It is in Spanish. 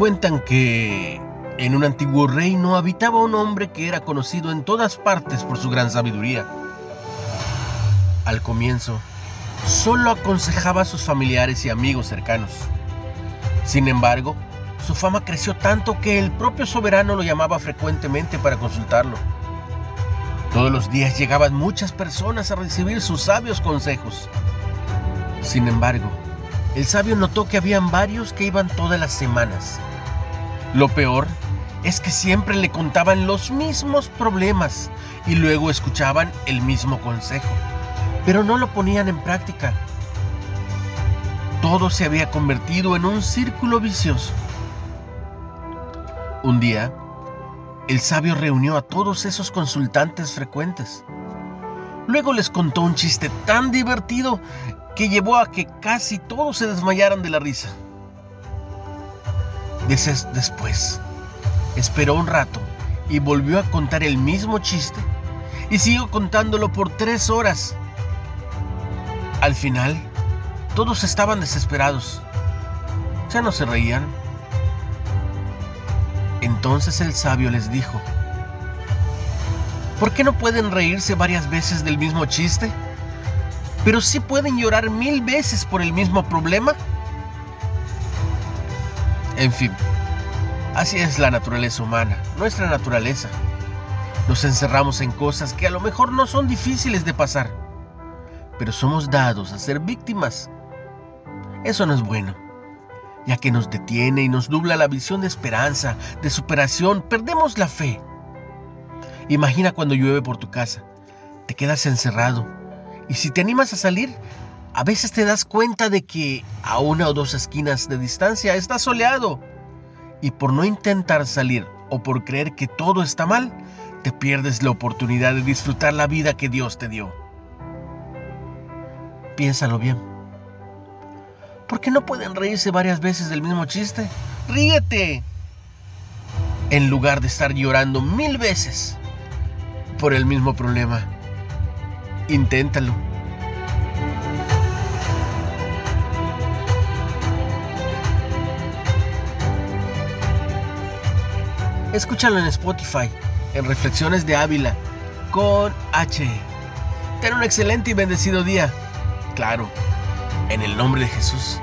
Cuentan que en un antiguo reino habitaba un hombre que era conocido en todas partes por su gran sabiduría. Al comienzo, solo aconsejaba a sus familiares y amigos cercanos. Sin embargo, su fama creció tanto que el propio soberano lo llamaba frecuentemente para consultarlo. Todos los días llegaban muchas personas a recibir sus sabios consejos. Sin embargo, el sabio notó que habían varios que iban todas las semanas lo peor es que siempre le contaban los mismos problemas y luego escuchaban el mismo consejo, pero no lo ponían en práctica. Todo se había convertido en un círculo vicioso. Un día, el sabio reunió a todos esos consultantes frecuentes. Luego les contó un chiste tan divertido que llevó a que casi todos se desmayaran de la risa. Después, esperó un rato y volvió a contar el mismo chiste y siguió contándolo por tres horas. Al final, todos estaban desesperados. Ya no se reían. Entonces el sabio les dijo, ¿por qué no pueden reírse varias veces del mismo chiste? Pero sí pueden llorar mil veces por el mismo problema. En fin, así es la naturaleza humana, nuestra naturaleza. Nos encerramos en cosas que a lo mejor no son difíciles de pasar, pero somos dados a ser víctimas. Eso no es bueno, ya que nos detiene y nos nubla la visión de esperanza, de superación, perdemos la fe. Imagina cuando llueve por tu casa, te quedas encerrado y si te animas a salir, a veces te das cuenta de que a una o dos esquinas de distancia está soleado. Y por no intentar salir o por creer que todo está mal, te pierdes la oportunidad de disfrutar la vida que Dios te dio. Piénsalo bien. ¿Por qué no pueden reírse varias veces del mismo chiste? ¡Ríete! En lugar de estar llorando mil veces por el mismo problema. Inténtalo. Escúchalo en Spotify, en Reflexiones de Ávila, con H. Ten un excelente y bendecido día. Claro, en el nombre de Jesús.